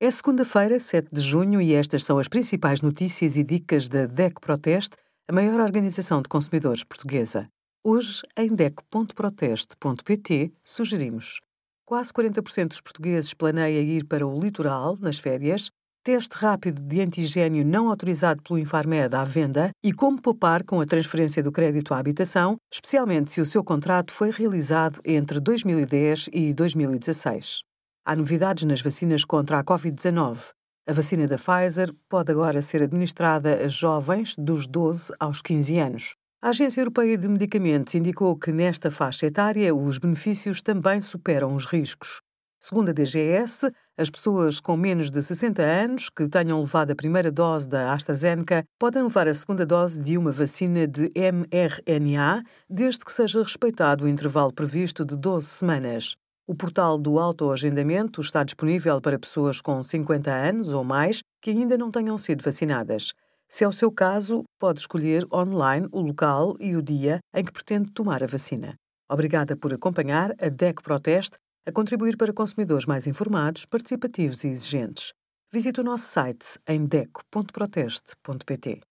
É segunda-feira, 7 de junho, e estas são as principais notícias e dicas da DEC Proteste, a maior organização de consumidores portuguesa. Hoje, em DEC.proteste.pt, sugerimos quase 40% dos portugueses planeia ir para o litoral nas férias, teste rápido de antigênio não autorizado pelo Infarmed à venda e como poupar com a transferência do crédito à habitação, especialmente se o seu contrato foi realizado entre 2010 e 2016. Há novidades nas vacinas contra a Covid-19. A vacina da Pfizer pode agora ser administrada a jovens dos 12 aos 15 anos. A Agência Europeia de Medicamentos indicou que nesta faixa etária os benefícios também superam os riscos. Segundo a DGS, as pessoas com menos de 60 anos que tenham levado a primeira dose da AstraZeneca podem levar a segunda dose de uma vacina de mRNA, desde que seja respeitado o intervalo previsto de 12 semanas. O portal do autoagendamento está disponível para pessoas com 50 anos ou mais que ainda não tenham sido vacinadas. Se é o seu caso, pode escolher online o local e o dia em que pretende tomar a vacina. Obrigada por acompanhar a DEC Proteste a contribuir para consumidores mais informados, participativos e exigentes. Visite o nosso site em deco.proteste.pt.